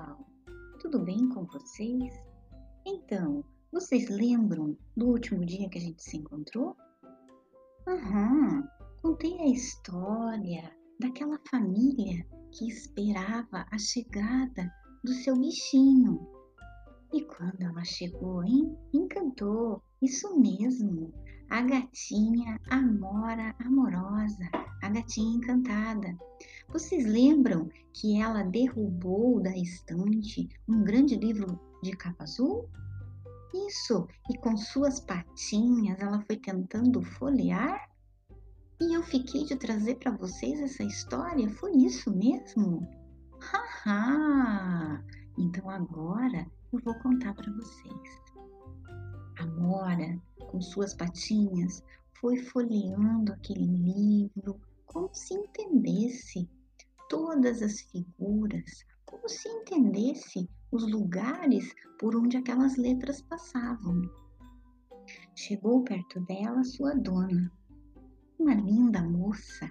pessoal? Tudo bem com vocês? Então, vocês lembram do último dia que a gente se encontrou? Aham, contei a história daquela família que esperava a chegada do seu bichinho. E quando ela chegou, hein? Encantou, isso mesmo, a gatinha Amora Amorosa, a gatinha encantada. Vocês lembram que ela derrubou da estante um grande livro de capa azul? Isso, e com suas patinhas ela foi tentando folhear? E eu fiquei de trazer para vocês essa história? Foi isso mesmo? Haha! Então agora eu vou contar para vocês. A Mora, com suas patinhas, foi folheando aquele livro como se entendesse todas as figuras, como se entendesse os lugares por onde aquelas letras passavam. Chegou perto dela sua dona, uma linda moça,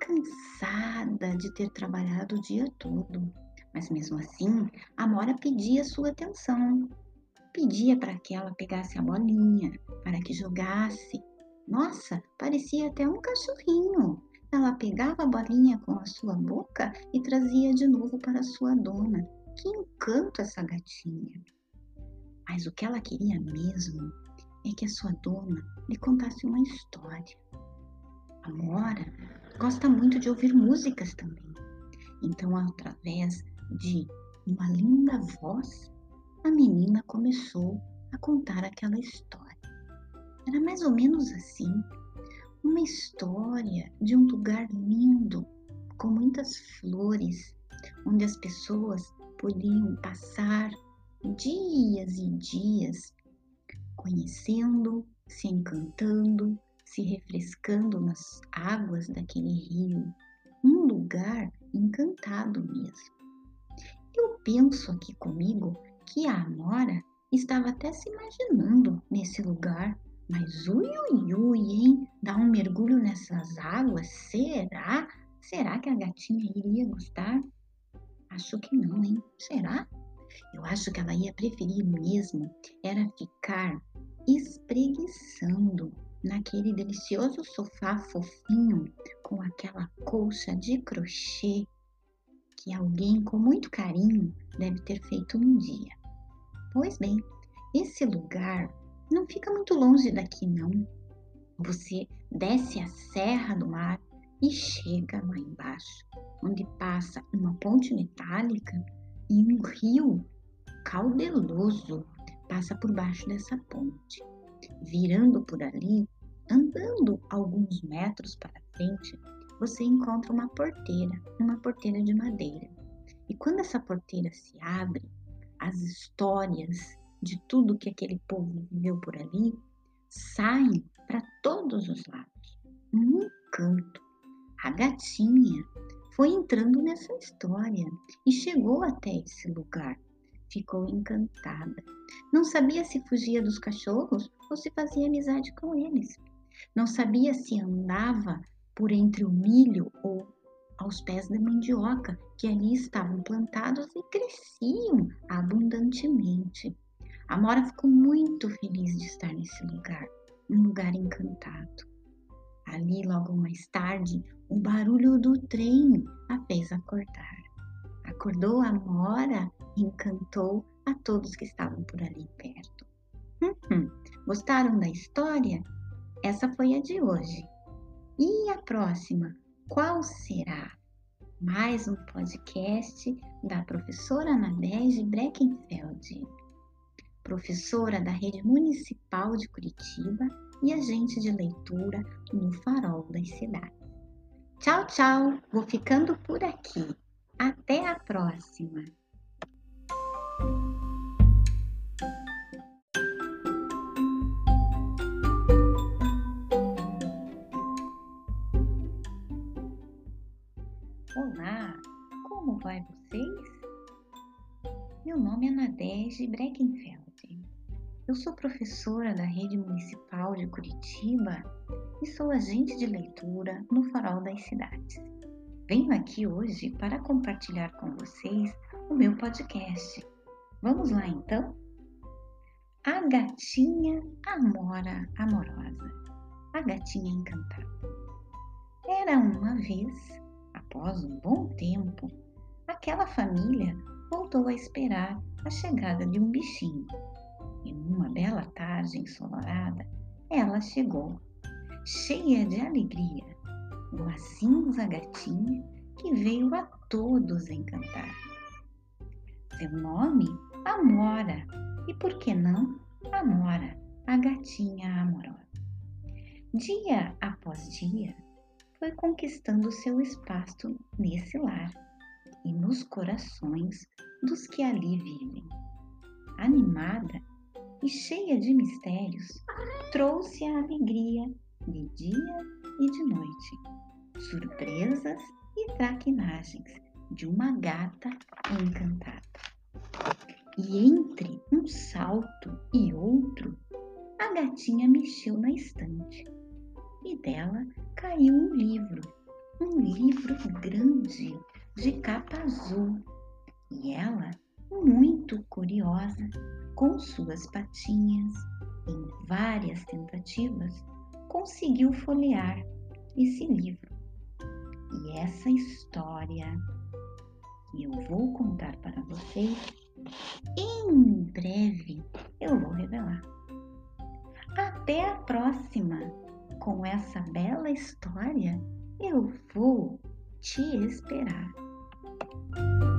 cansada de ter trabalhado o dia todo, mas mesmo assim, a Mora pedia sua atenção. Pedia para que ela pegasse a bolinha, para que jogasse. Nossa, parecia até um cachorrinho. Ela pegava a bolinha com a sua boca e trazia de novo para sua dona. Que encanto essa gatinha! Mas o que ela queria mesmo é que a sua dona lhe contasse uma história. A Mora gosta muito de ouvir músicas também. Então, através de uma linda voz, a menina começou a contar aquela história. Era mais ou menos assim uma história de um lugar lindo, com muitas flores, onde as pessoas podiam passar dias e dias conhecendo, se encantando, se refrescando nas águas daquele rio. Um lugar encantado mesmo. Eu penso aqui comigo que a Amora estava até se imaginando nesse lugar mas ui, ui, ui, hein? Dar um mergulho nessas águas? Será? Será que a gatinha iria gostar? Acho que não, hein? Será? Eu acho que ela ia preferir mesmo era ficar espreguiçando naquele delicioso sofá fofinho com aquela colcha de crochê que alguém com muito carinho deve ter feito um dia. Pois bem, esse lugar não fica muito longe daqui, não. Você desce a Serra do Mar e chega lá embaixo, onde passa uma ponte metálica e um rio caudeloso passa por baixo dessa ponte. Virando por ali, andando alguns metros para frente, você encontra uma porteira, uma porteira de madeira. E quando essa porteira se abre, as histórias de tudo que aquele povo viveu por ali, saem para todos os lados. Um encanto. A gatinha foi entrando nessa história e chegou até esse lugar. Ficou encantada. Não sabia se fugia dos cachorros ou se fazia amizade com eles. Não sabia se andava por entre o milho ou aos pés da mandioca, que ali estavam plantados e cresciam abundantemente. A Mora ficou muito feliz de estar nesse lugar, um lugar encantado. Ali, logo mais tarde, o barulho do trem a fez acordar. Acordou a Mora e encantou a todos que estavam por ali perto. Uhum. Gostaram da história? Essa foi a de hoje. E a próxima? Qual será? Mais um podcast da professora Nadege Breckenfeld professora da Rede Municipal de Curitiba e agente de leitura no Farol das Cidades. Tchau, tchau! Vou ficando por aqui. Até a próxima! Vai vocês? Meu nome é Nadege Breckenfeld. Eu sou professora da Rede Municipal de Curitiba e sou agente de leitura no Farol das Cidades. Venho aqui hoje para compartilhar com vocês o meu podcast. Vamos lá então? A gatinha Amora Amorosa. A gatinha encantada. Era uma vez, após um bom tempo, aquela família voltou a esperar a chegada de um bichinho. E numa bela tarde ensolarada, ela chegou, cheia de alegria, boazinha gatinha que veio a todos encantar. Seu nome, Amora, e por que não Amora, a gatinha amorosa. Dia após dia, foi conquistando seu espaço nesse lar nos corações dos que ali vivem. Animada e cheia de mistérios, trouxe a alegria de dia e de noite, surpresas e traquinagens de uma gata encantada. E entre um salto e outro, a gatinha mexeu na estante e dela caiu um livro, um livro grande de capa azul. E ela, muito curiosa, com suas patinhas, em várias tentativas, conseguiu folhear esse livro. E essa história que eu vou contar para vocês, em breve eu vou revelar. Até a próxima! Com essa bela história, eu vou te esperar. you